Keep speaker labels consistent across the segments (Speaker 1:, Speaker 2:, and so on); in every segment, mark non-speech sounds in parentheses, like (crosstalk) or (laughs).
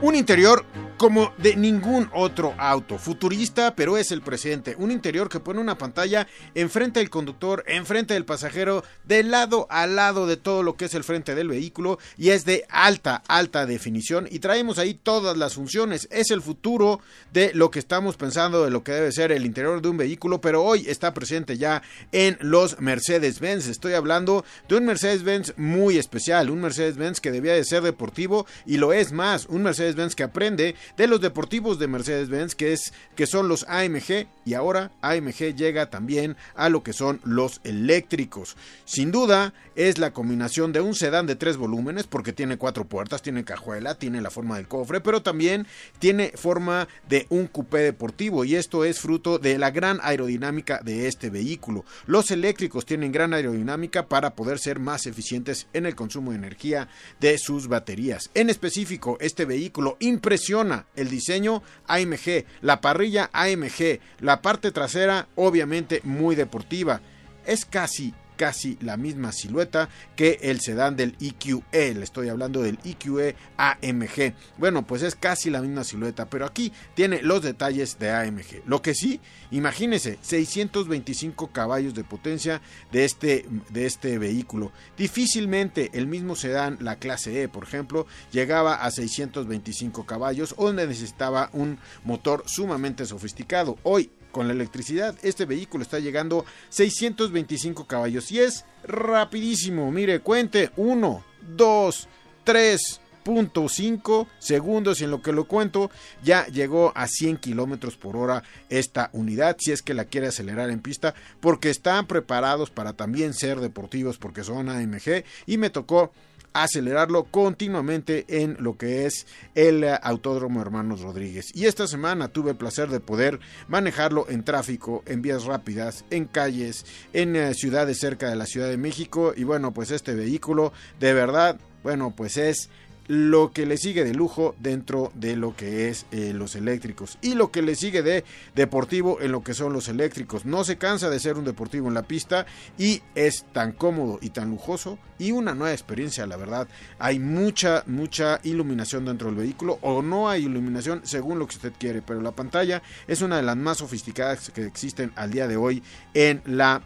Speaker 1: Un interior como de ningún otro auto. Futurista, pero es el presente. Un interior que pone una pantalla enfrente del conductor, enfrente del pasajero, de lado a lado de todo lo que es el frente del vehículo y es de alta, alta definición y traemos ahí todas las funciones. Es el futuro de lo que estamos pensando de lo que debe ser el interior de un vehículo, pero hoy está presente ya en los Mercedes-Benz. Estoy hablando de un Mercedes-Benz muy especial, un Mercedes-Benz que debía de ser deportivo y lo es más, un Mercedes-Benz que aprende de los deportivos de Mercedes-Benz, que, es, que son los AMG, y ahora AMG llega también a lo que son los eléctricos. Sin duda, es la combinación de un sedán de tres volúmenes, porque tiene cuatro puertas, tiene cajuela, tiene la forma del cofre, pero también tiene forma de un coupé deportivo, y esto es fruto de la gran aerodinámica de este vehículo. Los eléctricos tienen gran aerodinámica para poder ser más eficientes en el consumo de energía de sus baterías. En específico, este vehículo impresiona el diseño AMG, la parrilla AMG, la parte trasera obviamente muy deportiva. Es casi casi la misma silueta que el sedán del EQE. Le estoy hablando del EQE AMG. Bueno, pues es casi la misma silueta, pero aquí tiene los detalles de AMG. Lo que sí, imagínense, 625 caballos de potencia de este, de este vehículo. Difícilmente el mismo sedán, la clase E, por ejemplo, llegaba a 625 caballos, donde necesitaba un motor sumamente sofisticado. Hoy con la electricidad. Este vehículo está llegando 625 caballos y es rapidísimo. Mire, cuente 1, 2, 3.5 segundos y en lo que lo cuento ya llegó a 100 kilómetros por hora esta unidad si es que la quiere acelerar en pista porque están preparados para también ser deportivos porque son AMG y me tocó acelerarlo continuamente en lo que es el Autódromo Hermanos Rodríguez. Y esta semana tuve el placer de poder manejarlo en tráfico, en vías rápidas, en calles, en eh, ciudades cerca de la Ciudad de México. Y bueno, pues este vehículo de verdad, bueno, pues es lo que le sigue de lujo dentro de lo que es eh, los eléctricos y lo que le sigue de deportivo en lo que son los eléctricos. No se cansa de ser un deportivo en la pista y es tan cómodo y tan lujoso y una nueva experiencia, la verdad. Hay mucha, mucha iluminación dentro del vehículo o no hay iluminación según lo que usted quiere, pero la pantalla es una de las más sofisticadas que existen al día de hoy en la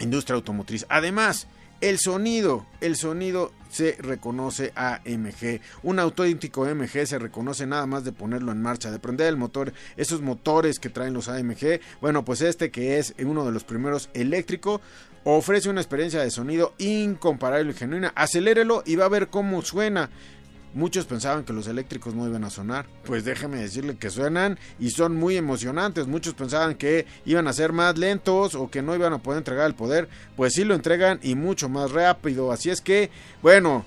Speaker 1: industria automotriz. Además, el sonido, el sonido se reconoce AMG. Un auténtico AMG se reconoce nada más de ponerlo en marcha, de prender el motor, esos motores que traen los AMG. Bueno, pues este que es uno de los primeros eléctrico ofrece una experiencia de sonido incomparable y genuina. Acelérelo y va a ver cómo suena. Muchos pensaban que los eléctricos no iban a sonar. Pues déjeme decirle que suenan y son muy emocionantes. Muchos pensaban que iban a ser más lentos o que no iban a poder entregar el poder. Pues sí lo entregan y mucho más rápido. Así es que, bueno,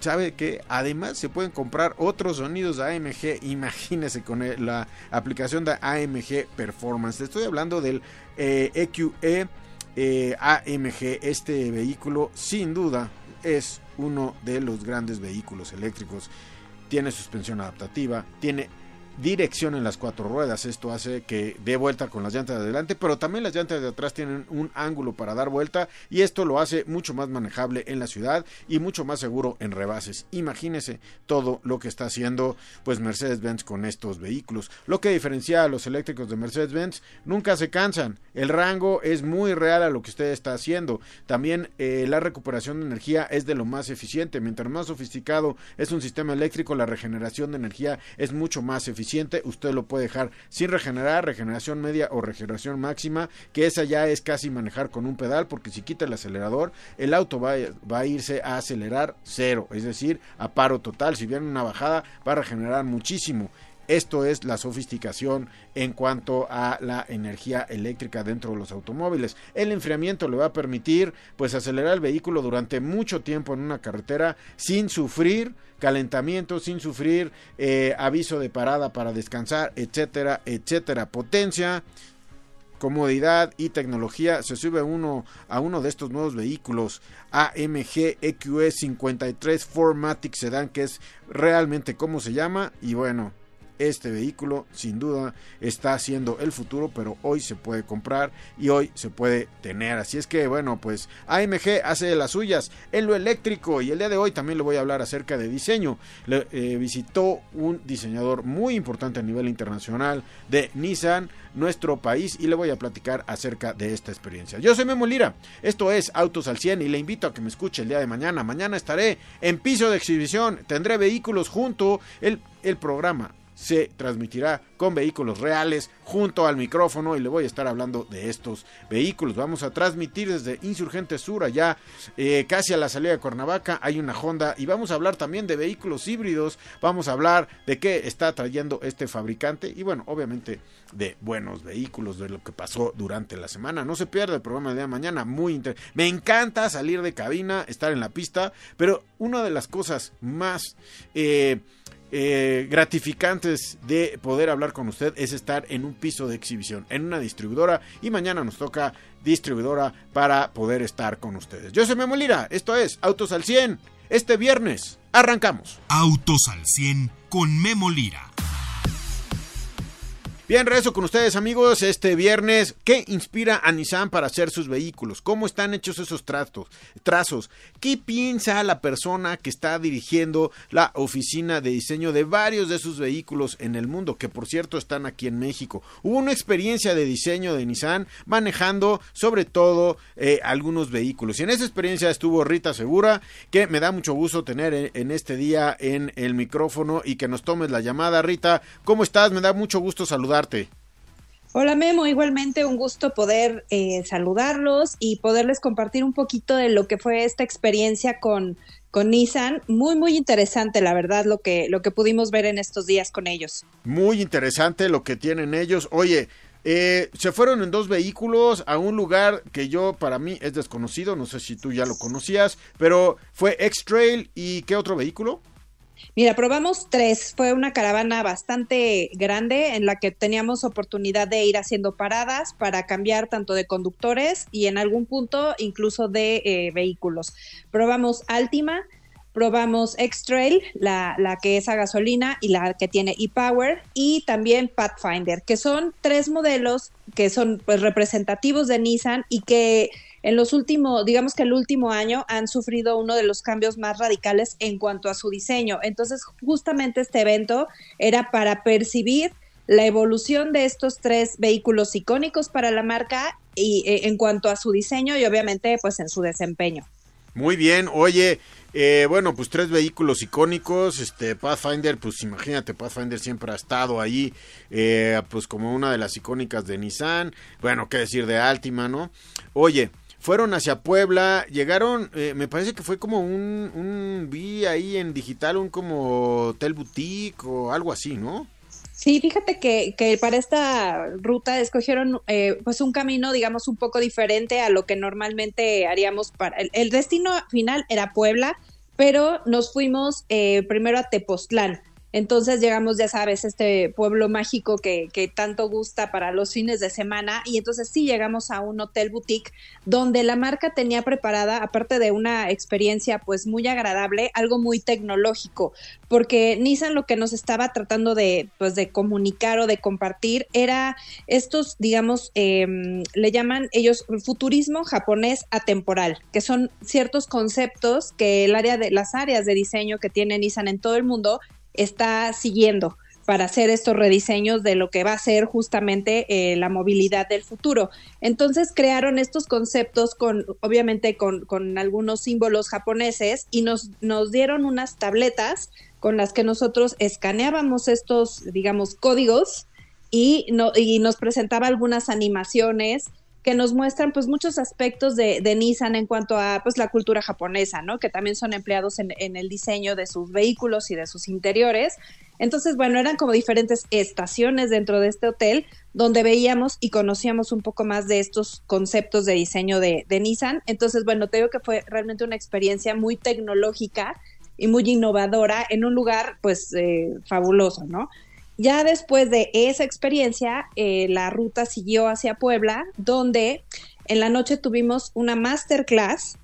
Speaker 1: sabe que además se pueden comprar otros sonidos AMG. Imagínese con la aplicación de AMG Performance. Estoy hablando del EQE eh, e, eh, AMG. Este vehículo, sin duda, es uno de los grandes vehículos eléctricos. Tiene suspensión adaptativa, tiene dirección en las cuatro ruedas. Esto hace que dé vuelta con las llantas de adelante, pero también las llantas de atrás tienen un ángulo para dar vuelta y esto lo hace mucho más manejable en la ciudad y mucho más seguro en rebases. Imagínese todo lo que está haciendo pues Mercedes-Benz con estos vehículos. Lo que diferencia a los eléctricos de Mercedes-Benz, nunca se cansan. El rango es muy real a lo que usted está haciendo. También eh, la recuperación de energía es de lo más eficiente. Mientras más sofisticado es un sistema eléctrico, la regeneración de energía es mucho más eficiente usted lo puede dejar sin regenerar, regeneración media o regeneración máxima, que esa ya es casi manejar con un pedal, porque si quita el acelerador, el auto va, va a irse a acelerar cero, es decir, a paro total. Si viene una bajada, va a regenerar muchísimo Esto es la sofisticación en cuanto a la energía eléctrica dentro de los automóviles. El enfriamiento le va a permitir pues acelerar el vehículo durante mucho tiempo en una carretera sin sufrir calentamiento, sin sufrir eh, aviso de parada para descansar, etcétera, etcétera. Potencia, comodidad y tecnología se sube uno a uno de estos nuevos vehículos AMG EQE 53 Formatic Sedan que es realmente como se llama y bueno este vehículo sin duda está siendo el futuro, pero hoy se puede comprar y hoy se puede tener. Así es que bueno, pues AMG hace las suyas en lo eléctrico y el día de hoy también le voy a hablar acerca de diseño. Le, eh, visitó un diseñador muy importante a nivel internacional de Nissan, nuestro país, y le voy a platicar acerca de esta experiencia. Yo soy Memo Lira, esto es Autos al 100 y le invito a que me escuche el día de mañana. Mañana estaré en piso de exhibición, tendré vehículos junto el, el programa se transmitirá con vehículos reales junto al micrófono y le voy a estar hablando de estos vehículos. Vamos a transmitir desde Insurgente Sur, allá eh, casi a la salida de Cuernavaca, hay una Honda y vamos a hablar también de vehículos híbridos, vamos a hablar de qué está trayendo este fabricante y bueno, obviamente de buenos vehículos, de lo que pasó durante la semana. No se pierda el programa de mañana, muy interesante. Me encanta salir de cabina, estar en la pista, pero una de las cosas más... Eh, eh, gratificantes de poder hablar con usted es estar en un piso de exhibición, en una distribuidora y mañana nos toca distribuidora para poder estar con ustedes. Yo soy Memo Lira, esto es Autos al 100. Este viernes arrancamos.
Speaker 2: Autos al 100 con Memo Lira.
Speaker 1: Bien, regreso con ustedes amigos este viernes. ¿Qué inspira a Nissan para hacer sus vehículos? ¿Cómo están hechos esos trazos? ¿Qué piensa la persona que está dirigiendo la oficina de diseño de varios de sus vehículos en el mundo? Que por cierto están aquí en México. Hubo una experiencia de diseño de Nissan manejando sobre todo eh, algunos vehículos. Y en esa experiencia estuvo Rita Segura, que me da mucho gusto tener en, en este día en el micrófono y que nos tomes la llamada. Rita, ¿cómo estás? Me da mucho gusto saludar
Speaker 3: Hola Memo, igualmente un gusto poder eh, saludarlos y poderles compartir un poquito de lo que fue esta experiencia con, con Nissan. Muy, muy interesante, la verdad, lo que, lo que pudimos ver en estos días con ellos.
Speaker 1: Muy interesante lo que tienen ellos. Oye, eh, se fueron en dos vehículos a un lugar que yo para mí es desconocido, no sé si tú ya lo conocías, pero fue X-Trail y ¿qué otro vehículo?
Speaker 3: Mira, probamos tres. Fue una caravana bastante grande en la que teníamos oportunidad de ir haciendo paradas para cambiar tanto de conductores y en algún punto incluso de eh, vehículos. Probamos Altima, probamos X-Trail, la, la, que es a gasolina y la que tiene e-Power, y también Pathfinder, que son tres modelos que son pues, representativos de Nissan y que en los últimos, digamos que el último año han sufrido uno de los cambios más radicales en cuanto a su diseño. Entonces, justamente este evento era para percibir la evolución de estos tres vehículos icónicos para la marca y eh, en cuanto a su diseño y obviamente pues en su desempeño.
Speaker 1: Muy bien, oye, eh, bueno, pues tres vehículos icónicos, este Pathfinder, pues imagínate, Pathfinder siempre ha estado ahí, eh, pues como una de las icónicas de Nissan, bueno, qué decir de Altima, ¿no? Oye, fueron hacia Puebla, llegaron, eh, me parece que fue como un, un, vi ahí en digital, un como hotel boutique o algo así, ¿no?
Speaker 3: Sí, fíjate que, que para esta ruta escogieron eh, pues un camino, digamos, un poco diferente a lo que normalmente haríamos para... El, destino final era Puebla, pero nos fuimos eh, primero a Tepoztlán. Entonces llegamos, ya sabes, este pueblo mágico que, que, tanto gusta para los fines de semana. Y entonces sí llegamos a un hotel boutique donde la marca tenía preparada, aparte de una experiencia pues muy agradable, algo muy tecnológico. Porque Nissan lo que nos estaba tratando de, pues, de comunicar o de compartir era estos, digamos, eh, le llaman ellos futurismo japonés atemporal, que son ciertos conceptos que el área de las áreas de diseño que tiene Nissan en todo el mundo está siguiendo para hacer estos rediseños de lo que va a ser justamente eh, la movilidad del futuro. Entonces crearon estos conceptos con, obviamente, con, con algunos símbolos japoneses y nos, nos dieron unas tabletas con las que nosotros escaneábamos estos, digamos, códigos y, no, y nos presentaba algunas animaciones que nos muestran pues muchos aspectos de, Nissan en cuanto a pues la cultura japonesa, ¿no? Que también son empleados en, en, el diseño de sus vehículos y de sus interiores. Entonces, bueno, eran como diferentes estaciones dentro de este hotel donde veíamos y conocíamos un poco más de estos conceptos de diseño de, de Nissan. Entonces, bueno, te digo que fue realmente una experiencia muy tecnológica y muy innovadora en un lugar pues eh, fabuloso, ¿no? Ya después de esa experiencia, eh, la ruta siguió hacia Puebla, donde en la noche tuvimos una masterclass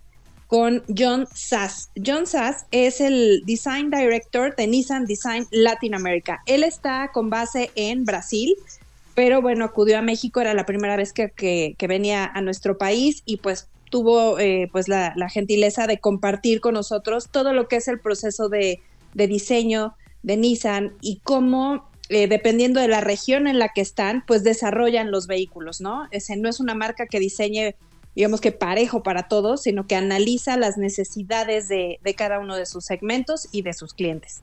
Speaker 3: con John Sass. John Sass es el Design Director de Nissan Design Latin America. Él está con base en Brasil, pero bueno, acudió a México, era la primera vez que, venía a nuestro país y pues tuvo eh, pues la, gentileza de compartir con nosotros todo lo que es el proceso de diseño de Nissan y cómo eh, dependiendo de la región en la que están, pues desarrollan los vehículos, ¿no? Ese no es una marca que diseñe, digamos que parejo para todos, sino que analiza las necesidades de, de cada uno de sus segmentos y de sus clientes.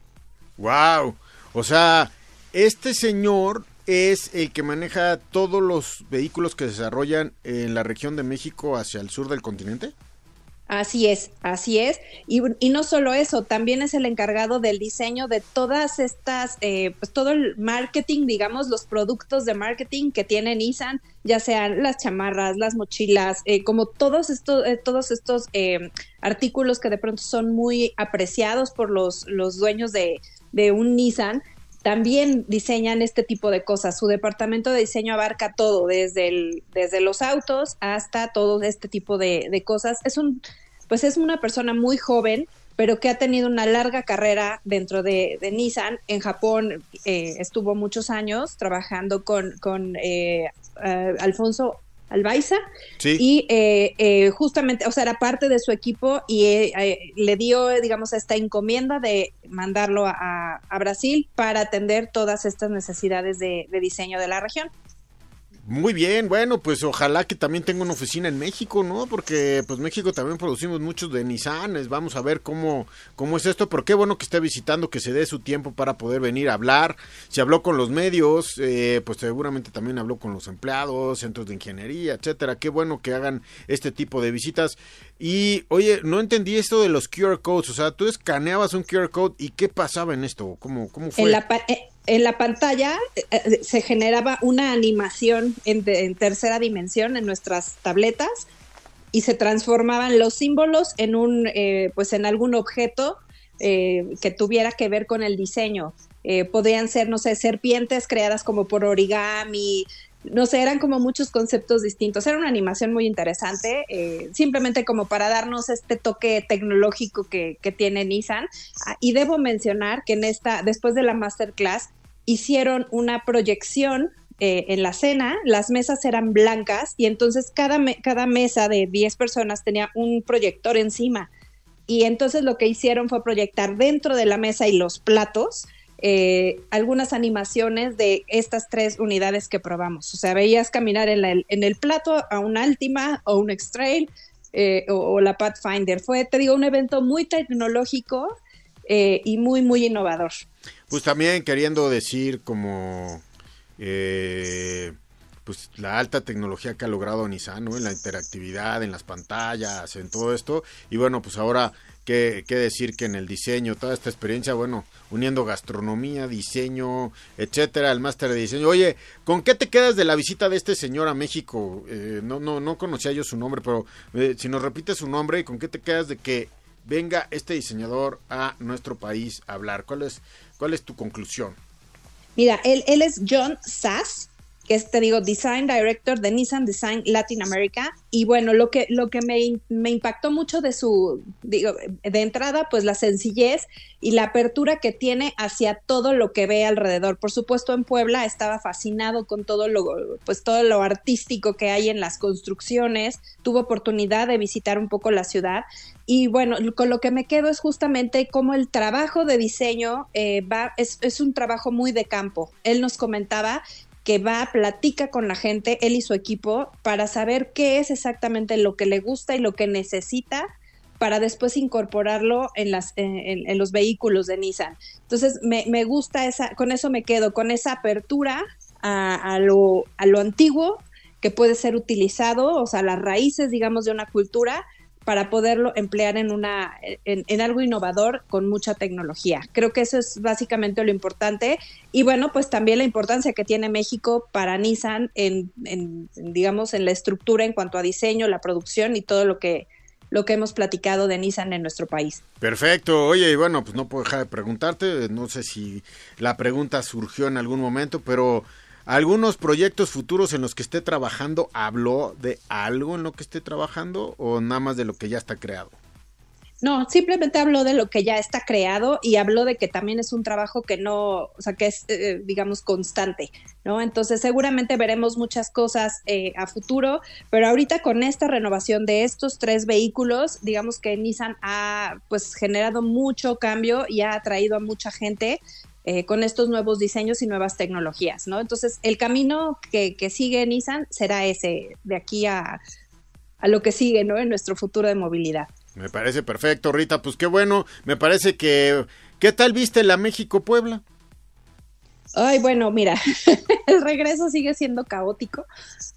Speaker 1: ¡Wow! O sea, este señor es el que maneja todos los vehículos que se desarrollan en la región de México hacia el sur del continente.
Speaker 3: Así es, así es. Y, no solo eso, también es el encargado del diseño de todas estas, eh, pues todo el marketing, digamos, los productos de marketing que tiene Nissan, ya sean las chamarras, las mochilas, eh, como todos estos, eh, todos estos artículos que de pronto son muy apreciados por los, los dueños de, de un Nissan también diseñan este tipo de cosas. Su departamento de diseño abarca todo, desde, desde los autos hasta todo este tipo de, cosas. Es un, pues es una persona muy joven, pero que ha tenido una larga carrera dentro de, Nissan. En Japón eh, estuvo muchos años trabajando con, con eh, eh, Alfonso Albaiza. Y eh, eh, justamente, o sea, era parte de su equipo y eh, le dio, digamos, esta encomienda de mandarlo a, Brasil para atender todas estas necesidades de diseño de la región.
Speaker 1: Muy bien, bueno, pues ojalá que también tenga una oficina en México, ¿no? Porque pues México también producimos muchos de Nissan, vamos a ver cómo, cómo es esto, pero qué bueno que esté visitando, que se dé su tiempo para poder venir a hablar. Si habló con los medios, eh, pues seguramente también habló con los empleados, centros de ingeniería, etcétera. Qué bueno que hagan este tipo de visitas. Y oye, no entendí esto de los QR codes, o sea, tú escaneabas un QR code y qué pasaba en esto, cómo, cómo fue.
Speaker 3: En la, eh, en la pantalla eh, eh, se generaba una animación en, tercera dimensión en nuestras tabletas y se transformaban los símbolos en un, eh, pues en algún objeto que tuviera que ver con el diseño. podían ser, no sé, serpientes creadas como por origami, no sé, eran como muchos conceptos distintos. Era una animación muy interesante, simplemente como para darnos este toque tecnológico que, que tiene Nissan. Ah, y debo mencionar que en esta, después de la masterclass, hicieron una proyección eh, en la cena, las mesas eran blancas y entonces cada, cada mesa de 10 personas tenía un proyector encima. Y entonces lo que hicieron fue proyectar dentro de la mesa y los platos eh, algunas animaciones de estas tres unidades que probamos. O sea, veías caminar en, en el plato a un Altima o un X-Trail eh, o, la Pathfinder. Fue, te digo, un evento muy tecnológico y muy, muy innovador.
Speaker 1: Pues también queriendo decir como eh, pues la alta tecnología que ha logrado Nissan, ¿no? En la interactividad, en las pantallas, en todo esto. Y bueno, pues ahora, ¿qué, qué decir que en el diseño, toda esta experiencia, bueno, uniendo gastronomía, diseño, etcétera, el máster de diseño. Oye, ¿con qué te quedas de la visita de este señor a México? Eh, no, no, no conocía yo su nombre, pero eh, si nos repite su nombre, ¿con qué te quedas de que venga este diseñador a nuestro país a hablar? ¿Cuál es ¿Cuál es tu conclusión?
Speaker 3: Mira, él, él es John Sass, que es, te digo, Design Director de Nissan Design Latin America. Y bueno, lo que, lo que me, me, impactó mucho de su, digo, de entrada, pues la sencillez y la apertura que tiene hacia todo lo que ve alrededor. Por supuesto, en Puebla estaba fascinado con todo lo, pues todo lo artístico que hay en las construcciones. Tuvo oportunidad de visitar un poco la ciudad. Y bueno, con lo que me quedo es justamente cómo el trabajo de diseño eh, va, es, es un trabajo muy de campo. Él nos comentaba que va, platica con la gente, él y su equipo, para saber qué es exactamente lo que le gusta y lo que necesita para después incorporarlo en, las, en, los vehículos de Nissan. Entonces, me, me, gusta esa, con eso me quedo, con esa apertura a, a, lo, a lo antiguo que puede ser utilizado, o sea, las raíces, digamos, de una cultura, para poderlo emplear en, una, en, algo innovador con mucha tecnología. Creo que eso es básicamente lo importante. Y bueno, pues también la importancia que tiene México para Nissan en, en digamos, en la estructura en cuanto a diseño, la producción y todo lo que lo que hemos platicado de Nissan en nuestro país.
Speaker 1: Perfecto. Oye, y bueno, pues no puedo dejar de preguntarte, no sé si la pregunta surgió en algún momento, pero algunos proyectos futuros en los que esté trabajando, ¿habló de algo en lo que esté trabajando o nada más de lo que ya está creado?
Speaker 3: No, simplemente habló de lo que ya está creado y habló de que también es un trabajo que no, o sea, que es, eh, digamos, constante, ¿no? Entonces, seguramente veremos muchas cosas eh, a futuro, pero ahorita con esta renovación de estos tres vehículos, digamos que Nissan ha, pues, generado mucho cambio y ha atraído a mucha gente eh, con estos nuevos diseños y nuevas tecnologías, ¿no? Entonces, el camino que, que sigue Nissan será ese, de aquí a, a lo que sigue, ¿no? En nuestro futuro de movilidad.
Speaker 1: Me parece perfecto, Rita. Pues qué bueno. Me parece que. ¿Qué tal viste la México-Puebla?
Speaker 3: Ay, bueno, mira, (laughs) el regreso sigue siendo caótico.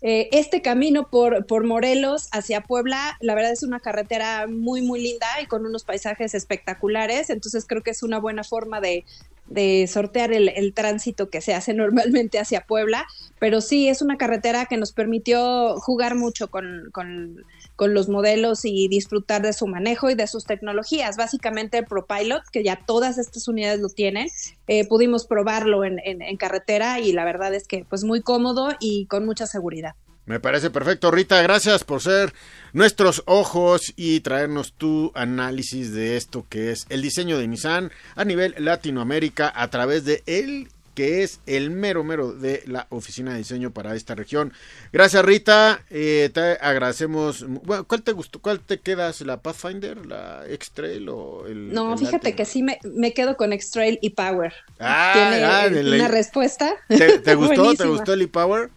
Speaker 3: Eh, este camino por, por Morelos hacia Puebla, la verdad es una carretera muy, muy linda y con unos paisajes espectaculares. Entonces creo que es una buena forma de, de sortear el, el, tránsito que se hace (laughs) normalmente hacia Puebla. Pero sí, es una carretera que nos permitió jugar mucho con, con con los modelos y disfrutar de su manejo y de sus tecnologías. Básicamente ProPilot, que ya todas estas unidades lo tienen, eh, pudimos probarlo en, en, carretera y la verdad es que pues muy cómodo y con mucha seguridad.
Speaker 1: Me parece perfecto, Rita. Gracias por ser nuestros ojos y traernos tu análisis de esto que es el diseño de Nissan a nivel Latinoamérica a través de el que es el mero mero de la oficina de diseño para esta región. Gracias Rita, eh, te agradecemos. Bueno, ¿Cuál te gustó? ¿Cuál te quedas? ¿La Pathfinder, la X-Trail o el...
Speaker 3: No, fíjate que sí me, me, quedo con X-Trail y Power. Ah, ¿Tiene ah, una respuesta?
Speaker 1: ¿Te, (laughs) gustó? ¿Te gustó el e-Power?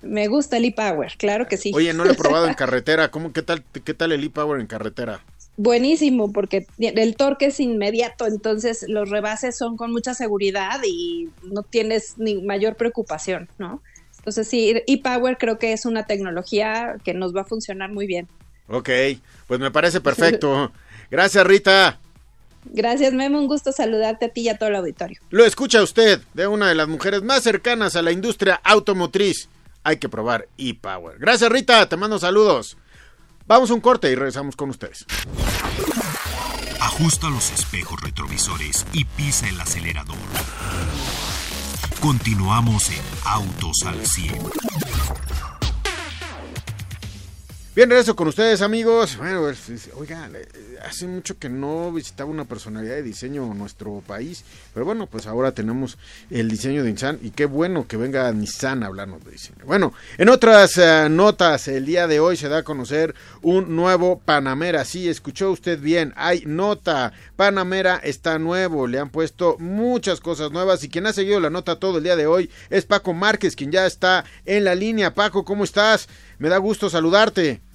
Speaker 3: Me gusta el e-Power, claro que sí.
Speaker 1: Oye, no lo he probado en (laughs) carretera. ¿Cómo, qué, tal, ¿Qué tal el e-Power en carretera?
Speaker 3: Buenísimo porque el torque es inmediato, entonces los rebases son con mucha seguridad y no tienes ni mayor preocupación, ¿no? Entonces sí, e-Power creo que es una tecnología que nos va a funcionar muy bien.
Speaker 1: Ok, pues me parece perfecto. (laughs) Gracias Rita.
Speaker 3: Gracias Memo, un gusto saludarte a ti y a todo el auditorio.
Speaker 1: Lo escucha usted de una de las mujeres más cercanas a la industria automotriz. Hay que probar e-Power. Gracias Rita, te mando saludos. Vamos a un corte y regresamos con ustedes.
Speaker 2: Ajusta los espejos retrovisores y pisa el acelerador. Continuamos en Autos al 100.
Speaker 1: Bien, regreso con ustedes, amigos. Bueno, pues, oigan, eh, hace mucho que no visitaba una personalidad de diseño en nuestro país, pero bueno, pues ahora tenemos el diseño de Nissan y qué bueno que venga Nissan a hablarnos de diseño. Bueno, en otras eh, notas, el día de hoy se da a conocer un nuevo Panamera. Sí, escuchó usted bien, hay nota. Panamera está nuevo, le han puesto muchas cosas nuevas y quien ha seguido la nota todo el día de hoy es Paco Márquez, quien ya está en la línea. Paco, ¿cómo estás? Me da gusto saludarte.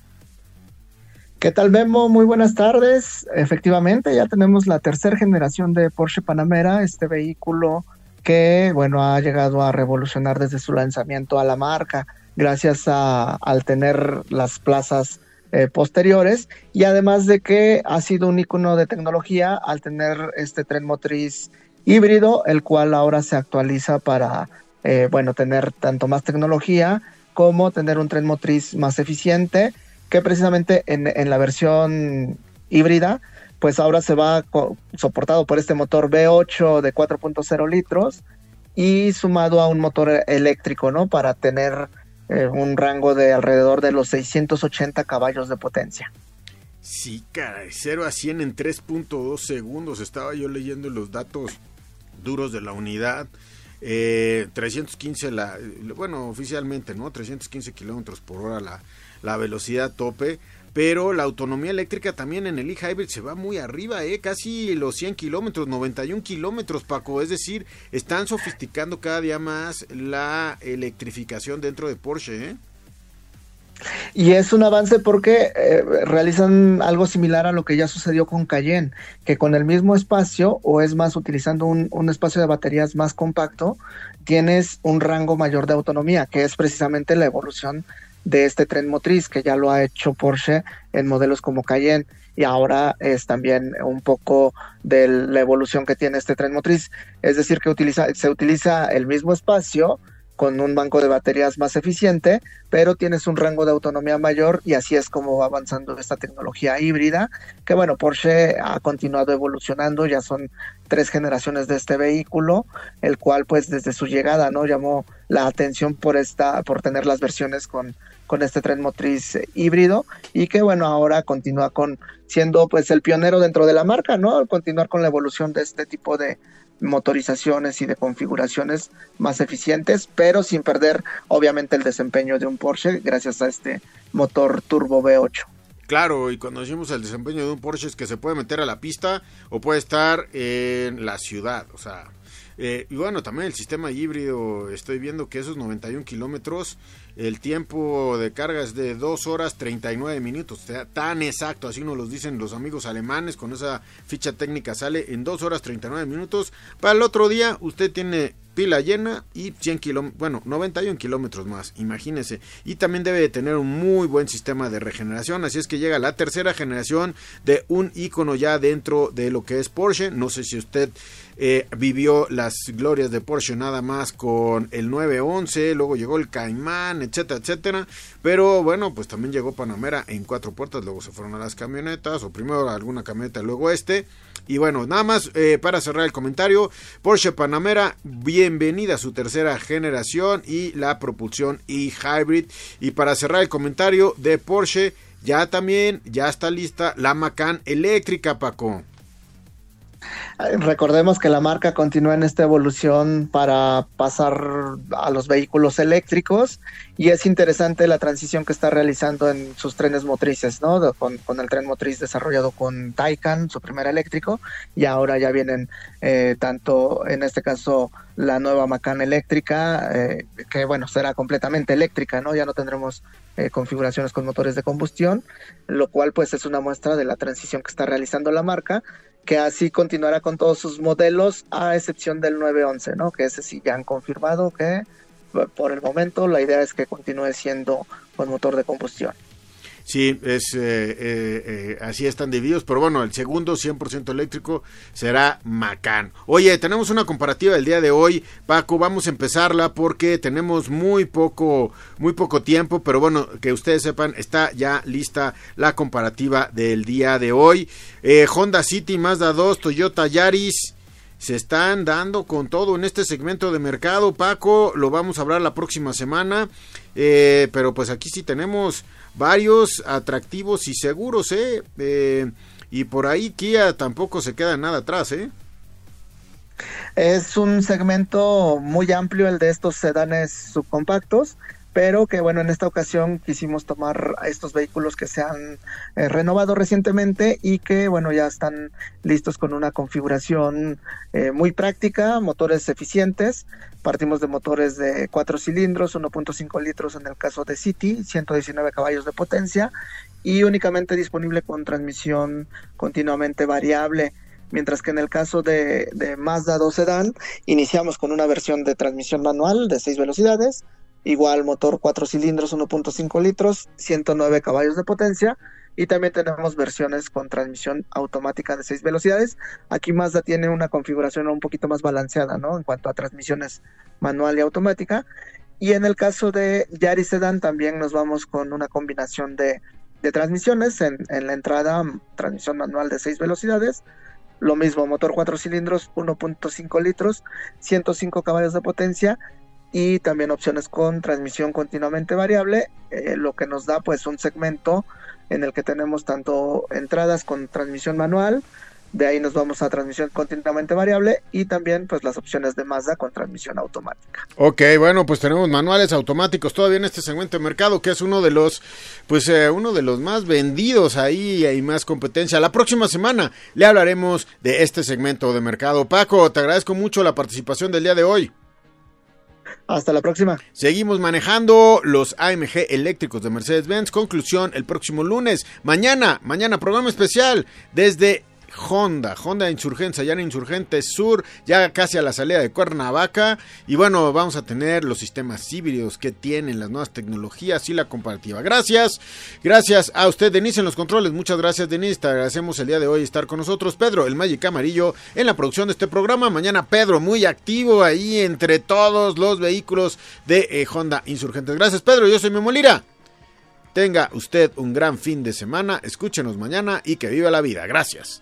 Speaker 4: ¿Qué tal, Memo? Muy buenas tardes. Efectivamente, ya tenemos la tercera generación de Porsche Panamera, este vehículo que, bueno, ha llegado a revolucionar desde su lanzamiento a la marca, gracias a, al tener las plazas eh, posteriores y además de que ha sido un icono de tecnología al tener este tren motriz híbrido, el cual ahora se actualiza para, eh, bueno, tener tanto más tecnología como tener un tren motriz más eficiente que precisamente en, la versión híbrida, pues ahora se va soportado por este motor V8 de 4.0 litros y sumado a un motor eléctrico, ¿no? Para tener eh, un rango de alrededor de los 680 caballos de potencia.
Speaker 1: Sí, caray, 0 a 100 en 3.2 segundos. Estaba yo leyendo los datos duros de la unidad. 315 eh, la, bueno, oficialmente, ¿no? 315 kilómetros por hora la, la velocidad tope, pero la autonomía eléctrica también en el e-hybrid se va muy arriba, ¿eh? casi los 100 kilómetros, 91 kilómetros, Paco. Es decir, están sofisticando cada día más la electrificación dentro de Porsche. ¿eh?
Speaker 4: Y es un avance porque eh, realizan algo similar a lo que ya sucedió con Cayenne, que con el mismo espacio, o es más utilizando un, un, espacio de baterías más compacto, tienes un rango mayor de autonomía, que es precisamente la evolución de este tren motriz que ya lo ha hecho Porsche en modelos como Cayenne y ahora es también un poco de la evolución que tiene este tren motriz, es decir, que se utiliza el mismo espacio con un banco de baterías más eficiente, pero tienes un rango de autonomía mayor y así es como va avanzando esta tecnología híbrida, que bueno, Porsche ha continuado evolucionando, ya son tres generaciones de este vehículo, el cual pues desde su llegada, ¿no? llamó la atención por esta por tener las versiones con con este tren motriz híbrido y que bueno, ahora continúa con siendo pues el pionero dentro de la marca, ¿no? Al continuar con la evolución de este tipo de, motorizaciones y de configuraciones más eficientes, pero sin perder obviamente el desempeño de un Porsche gracias a este motor turbo V8.
Speaker 1: Claro, y cuando decimos el desempeño de un Porsche es que se puede meter a la pista o puede estar en la ciudad, o sea, eh, y bueno, también el sistema híbrido, estoy viendo que esos 91 kilómetros, el tiempo de carga es de 2 horas 39 minutos, o sea, tan exacto, así nos lo dicen los amigos alemanes, con esa ficha técnica sale en 2 horas 39 minutos. Para el otro día, usted tiene pila llena y 100 kilómetros, bueno, 91 kilómetros más, imagínese. Y también debe de tener un muy buen sistema de regeneración, así es que llega la tercera generación de un icono ya dentro de lo que es Porsche. No sé si usted eh, vivió las glorias de Porsche nada más con el 911, luego llegó el Caimán, etcétera, etcétera. Pero bueno, pues también llegó Panamera en cuatro puertas, luego se fueron a las camionetas, o primero alguna camioneta, luego este. Y bueno, nada más eh, para cerrar el comentario, Porsche Panamera, bienvenida a su tercera generación y la propulsión e-hybrid. Y para cerrar el comentario de Porsche, ya también, ya está lista la Macan eléctrica, Paco.
Speaker 4: Recordemos que la marca continúa en esta evolución para pasar a los vehículos eléctricos y es interesante la transición que está realizando en sus trenes motrices, ¿no? Con, el tren motriz desarrollado con Taycan, su primer eléctrico, y ahora ya vienen eh, tanto, en este caso, la nueva Macan eléctrica, eh, que bueno, será completamente eléctrica, ¿no? Ya no tendremos eh, configuraciones con motores de combustión, lo cual pues es una muestra de la transición que está realizando la marca que así continuará con todos sus modelos, a excepción del 911, ¿no? Que ese sí ya han confirmado que por el momento la idea es que continúe siendo con motor de combustión.
Speaker 1: Sí, es, eh, eh, eh, así están divididos, pero bueno, el segundo 100% eléctrico será Macan. Oye, tenemos una comparativa del día de hoy, Paco, vamos a empezarla porque tenemos muy poco, muy poco tiempo, pero bueno, que ustedes sepan, está ya lista la comparativa del día de hoy. Honda City, Mazda 2, Toyota Yaris, se están dando con todo en este segmento de mercado, Paco, lo vamos a hablar la próxima semana, pero pues aquí sí tenemos varios atractivos y seguros, ¿eh? ¿eh? y por ahí Kia tampoco se queda nada atrás, ¿eh?
Speaker 4: Es un segmento muy amplio el de estos sedanes subcompactos pero que bueno, en esta ocasión quisimos tomar estos vehículos que se han eh, renovado recientemente y que bueno, ya están listos con una configuración eh, muy práctica, motores eficientes. Partimos de motores de 4 cilindros, 1.5 litros en el caso de City, 119 caballos de potencia y únicamente disponible con transmisión continuamente variable mientras que en el caso de, Mazda 2 Sedan iniciamos con una versión de transmisión manual de 6 velocidades, igual motor 4 cilindros 1.5 litros, 109 caballos de potencia y también tenemos versiones con transmisión automática de 6 velocidades. Aquí Mazda tiene una configuración un poquito más balanceada, ¿no? En cuanto a transmisiones manual y automática. Y en el caso de Yaris Sedan también nos vamos con una combinación de, de transmisiones. En, en, la entrada, transmisión manual de 6 velocidades. Lo mismo, motor 4 cilindros, 1.5 litros, 105 caballos de potencia y también opciones con transmisión continuamente variable, eh, lo que nos da pues un segmento en el que tenemos tanto entradas con transmisión manual, de ahí nos vamos a transmisión continuamente variable y también pues las opciones de Mazda con transmisión automática.
Speaker 1: Ok, bueno, pues tenemos manuales automáticos todavía en este segmento de mercado que es uno de los pues eh, uno de los más vendidos ahí hay más competencia. La próxima semana le hablaremos de este segmento de mercado. Paco, te agradezco mucho la participación del día de hoy.
Speaker 4: Hasta la próxima.
Speaker 1: Seguimos manejando los AMG eléctricos de Mercedes-Benz. Conclusión el próximo lunes. Mañana, mañana, programa especial desde Honda, Honda Insurgencia, ya en Insurgentes Sur, ya casi a la salida de Cuernavaca. Y bueno, vamos a tener los sistemas híbridos que tienen, las nuevas tecnologías y la comparativa. Gracias, gracias a usted, Denise, en los controles. Muchas gracias, Denise. Te agradecemos el día de hoy estar con nosotros. Pedro, el Magic Amarillo, en la producción de este programa. Mañana, Pedro, muy activo ahí entre todos los vehículos de eh, Honda Insurgentes. Gracias, Pedro. Yo soy Memolira. Tenga usted un gran fin de semana, escúchenos mañana y que viva la vida. Gracias.